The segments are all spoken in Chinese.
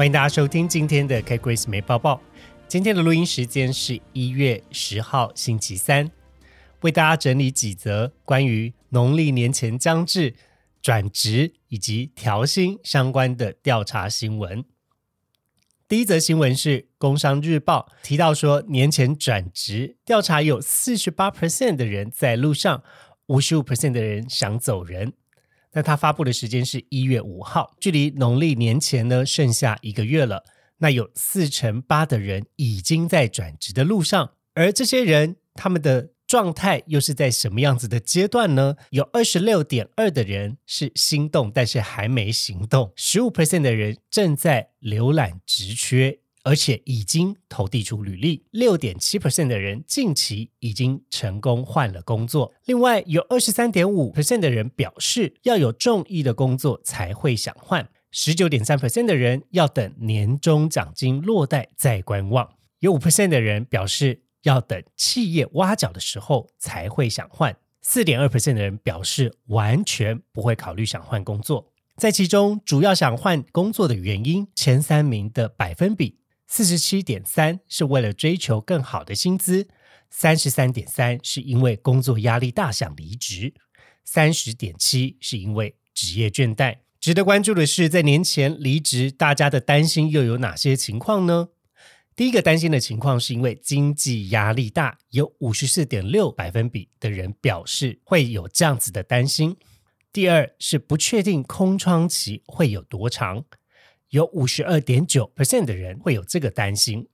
欢迎大家收听今天的 K Grace 没报报。今天的录音时间是一月十号星期三，为大家整理几则关于农历年前将至、转职以及调薪相关的调查新闻。第一则新闻是《工商日报》提到说，年前转职调查有四十八 percent 的人在路上，五十五 percent 的人想走人。那它发布的时间是一月五号，距离农历年前呢剩下一个月了。那有四成八的人已经在转职的路上，而这些人他们的状态又是在什么样子的阶段呢？有二十六点二的人是心动，但是还没行动；十五 percent 的人正在浏览职缺。而且已经投递出履历，六点七 percent 的人近期已经成功换了工作。另外，有二十三点五 percent 的人表示要有中意的工作才会想换，十九点三 percent 的人要等年终奖金落袋再观望，有五 percent 的人表示要等企业挖角的时候才会想换，四点二 percent 的人表示完全不会考虑想换工作。在其中，主要想换工作的原因，前三名的百分比。四十七点三是为了追求更好的薪资，三十三点三是因为工作压力大想离职，三十点七是因为职业倦怠。值得关注的是，在年前离职，大家的担心又有哪些情况呢？第一个担心的情况是因为经济压力大，有五十四点六百分比的人表示会有这样子的担心。第二是不确定空窗期会有多长。有五十二点九 percent 的人会有这个担心。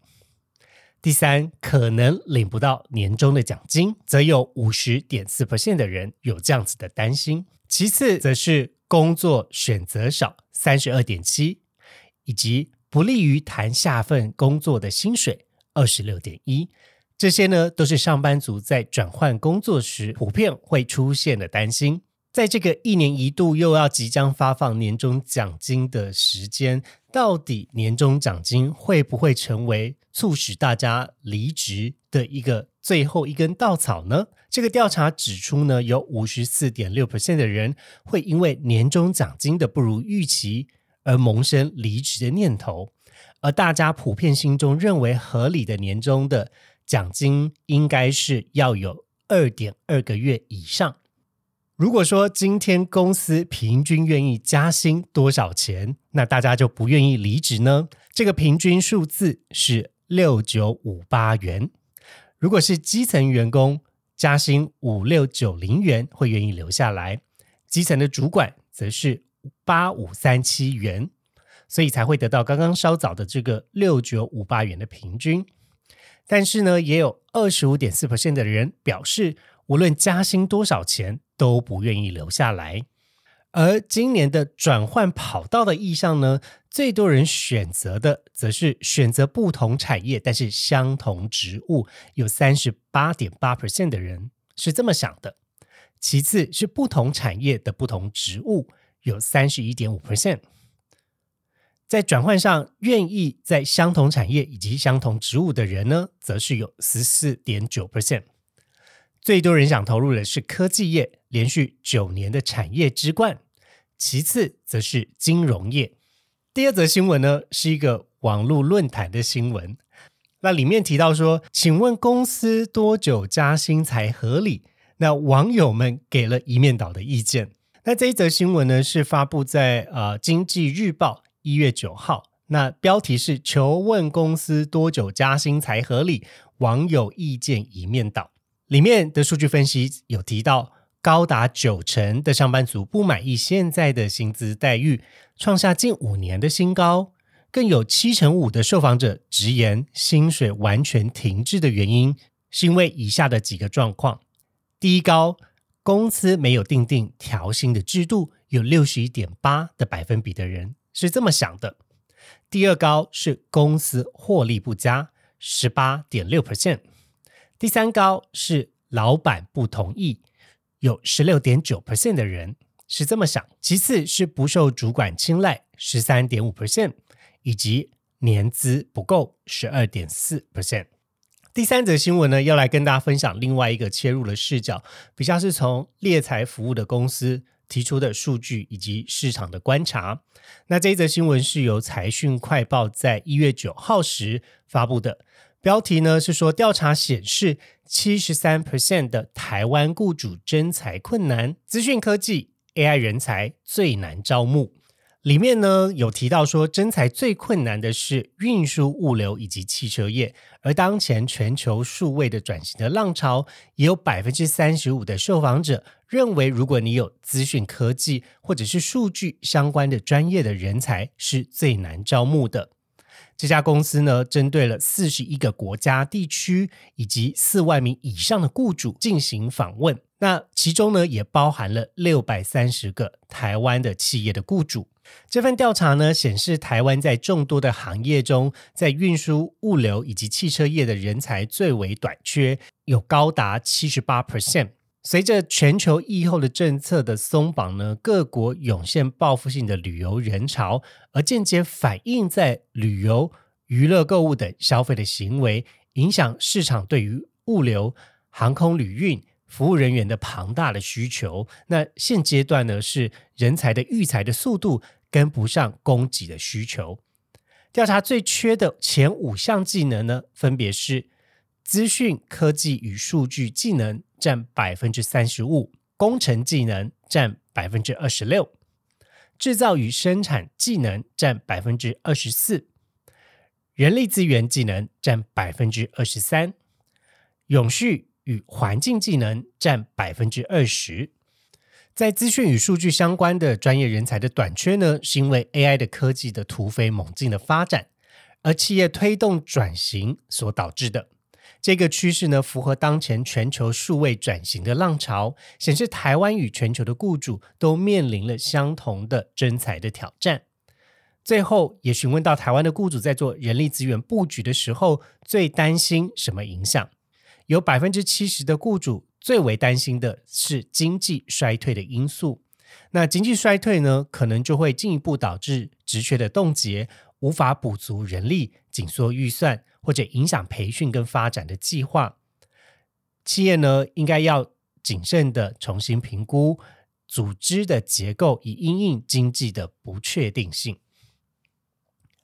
第三，可能领不到年终的奖金，则有五十点四 percent 的人有这样子的担心。其次，则是工作选择少，三十二点七，以及不利于谈下份工作的薪水，二十六点一。这些呢，都是上班族在转换工作时普遍会出现的担心。在这个一年一度又要即将发放年终奖金的时间，到底年终奖金会不会成为促使大家离职的一个最后一根稻草呢？这个调查指出呢，有五十四点六 percent 的人会因为年终奖金的不如预期而萌生离职的念头，而大家普遍心中认为合理的年终的奖金应该是要有二点二个月以上。如果说今天公司平均愿意加薪多少钱，那大家就不愿意离职呢？这个平均数字是六九五八元。如果是基层员工加薪五六九零元，会愿意留下来；基层的主管则是八五三七元，所以才会得到刚刚稍早的这个六九五八元的平均。但是呢，也有二十五点四 percent 的人表示。无论加薪多少钱，都不愿意留下来。而今年的转换跑道的意向呢，最多人选择的则是选择不同产业，但是相同职务，有三十八点八 percent 的人是这么想的。其次是不同产业的不同职务，有三十一点五 percent。在转换上，愿意在相同产业以及相同职务的人呢，则是有十四点九 percent。最多人想投入的是科技业，连续九年的产业之冠。其次则是金融业。第二则新闻呢，是一个网络论坛的新闻。那里面提到说，请问公司多久加薪才合理？那网友们给了一面倒的意见。那这一则新闻呢，是发布在呃经济日报一月九号。那标题是求问公司多久加薪才合理？网友意见一面倒。里面的数据分析有提到，高达九成的上班族不满意现在的薪资待遇，创下近五年的新高。更有七成五的受访者直言，薪水完全停滞的原因是因为以下的几个状况：第一，高公司没有定定调薪的制度，有六十一点八的百分比的人是这么想的；第二高是公司获利不佳，十八点六 percent。第三高是老板不同意，有十六点九 percent 的人是这么想。其次是不受主管青睐，十三点五 percent，以及年资不够，十二点四 percent。第三则新闻呢，要来跟大家分享另外一个切入的视角，比较是从猎财服务的公司。提出的数据以及市场的观察。那这一则新闻是由财讯快报在一月九号时发布的，标题呢是说调查显示，七十三 percent 的台湾雇主征才困难，资讯科技 AI 人才最难招募。里面呢有提到说，征才最困难的是运输、物流以及汽车业，而当前全球数位的转型的浪潮，也有百分之三十五的受访者认为，如果你有资讯科技或者是数据相关的专业的人才，是最难招募的。这家公司呢，针对了四十一个国家地区以及四万名以上的雇主进行访问，那其中呢，也包含了六百三十个台湾的企业的雇主。这份调查呢显示，台湾在众多的行业中，在运输、物流以及汽车业的人才最为短缺，有高达七十八 percent。随着全球疫后的政策的松绑呢，各国涌现报复性的旅游人潮，而间接反映在旅游、娱乐、购物等消费的行为，影响市场对于物流、航空旅运。服务人员的庞大的需求，那现阶段呢是人才的育才的速度跟不上供给的需求。调查最缺的前五项技能呢，分别是资讯科技与数据技能占百分之三十五，工程技能占百分之二十六，制造与生产技能占百分之二十四，人力资源技能占百分之二十三，永续。与环境技能占百分之二十，在资讯与数据相关的专业人才的短缺呢，是因为 AI 的科技的突飞猛进的发展，而企业推动转型所导致的这个趋势呢，符合当前全球数位转型的浪潮，显示台湾与全球的雇主都面临了相同的征才的挑战。最后也询问到台湾的雇主在做人力资源布局的时候，最担心什么影响？有百分之七十的雇主最为担心的是经济衰退的因素。那经济衰退呢，可能就会进一步导致职缺的冻结，无法补足人力，紧缩预算，或者影响培训跟发展的计划。企业呢，应该要谨慎的重新评估组织的结构，以因应经济的不确定性。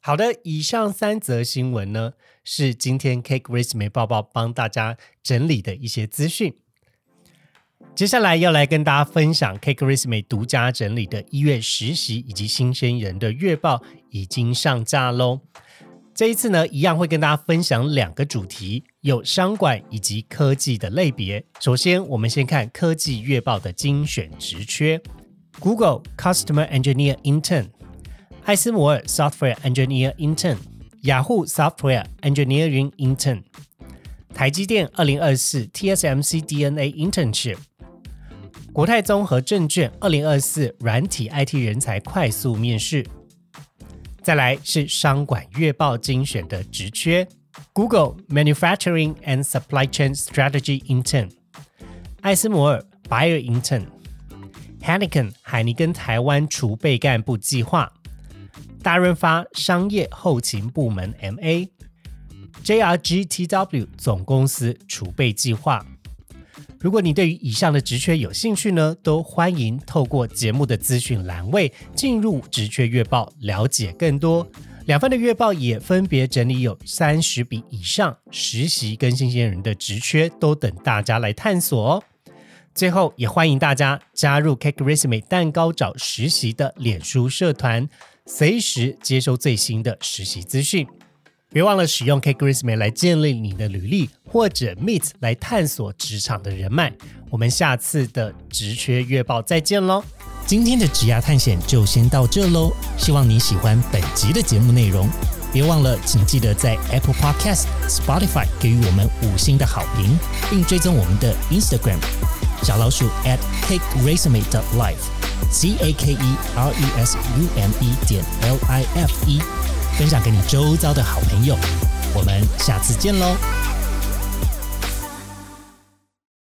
好的，以上三则新闻呢，是今天 Cake Resume 报报帮大家整理的一些资讯。接下来要来跟大家分享 Cake Resume 独家整理的一月实习以及新鲜人的月报已经上架喽。这一次呢，一样会跟大家分享两个主题，有商管以及科技的类别。首先，我们先看科技月报的精选职缺：Google Customer Engineer Intern。艾斯摩尔 Software Engineer Intern、雅虎 Software Engineering Intern、台积电二零二四 TSMC DNA Internship、国泰综合证券二零二四软体 IT 人才快速面试。再来是商管月报精选的职缺：Google Manufacturing and Supply Chain Strategy Intern、艾斯摩尔 Buyer Intern、Heineken 海尼根台湾储备干部计划。大润发商业后勤部门 MA，JRGTW 总公司储备计划。如果你对于以上的职缺有兴趣呢，都欢迎透过节目的资讯栏位进入职缺月报了解更多。两份的月报也分别整理有三十笔以上实习跟新鲜人的职缺，都等大家来探索哦。最后也欢迎大家加入 Cake Resume 蛋糕找实习的脸书社团。随时接收最新的实习资讯，别忘了使用 K Christmas 来建立你的履历，或者 Meet 来探索职场的人脉。我们下次的职缺月报再见喽！今天的职涯探险就先到这喽，希望你喜欢本集的节目内容。别忘了，请记得在 Apple Podcast、Spotify 给予我们五星的好评，并追踪我们的 Instagram 小老鼠 at Take Resume 的 Life。C A K E R E S U M E 点 L I F E，分享给你周遭的好朋友。我们下次见喽！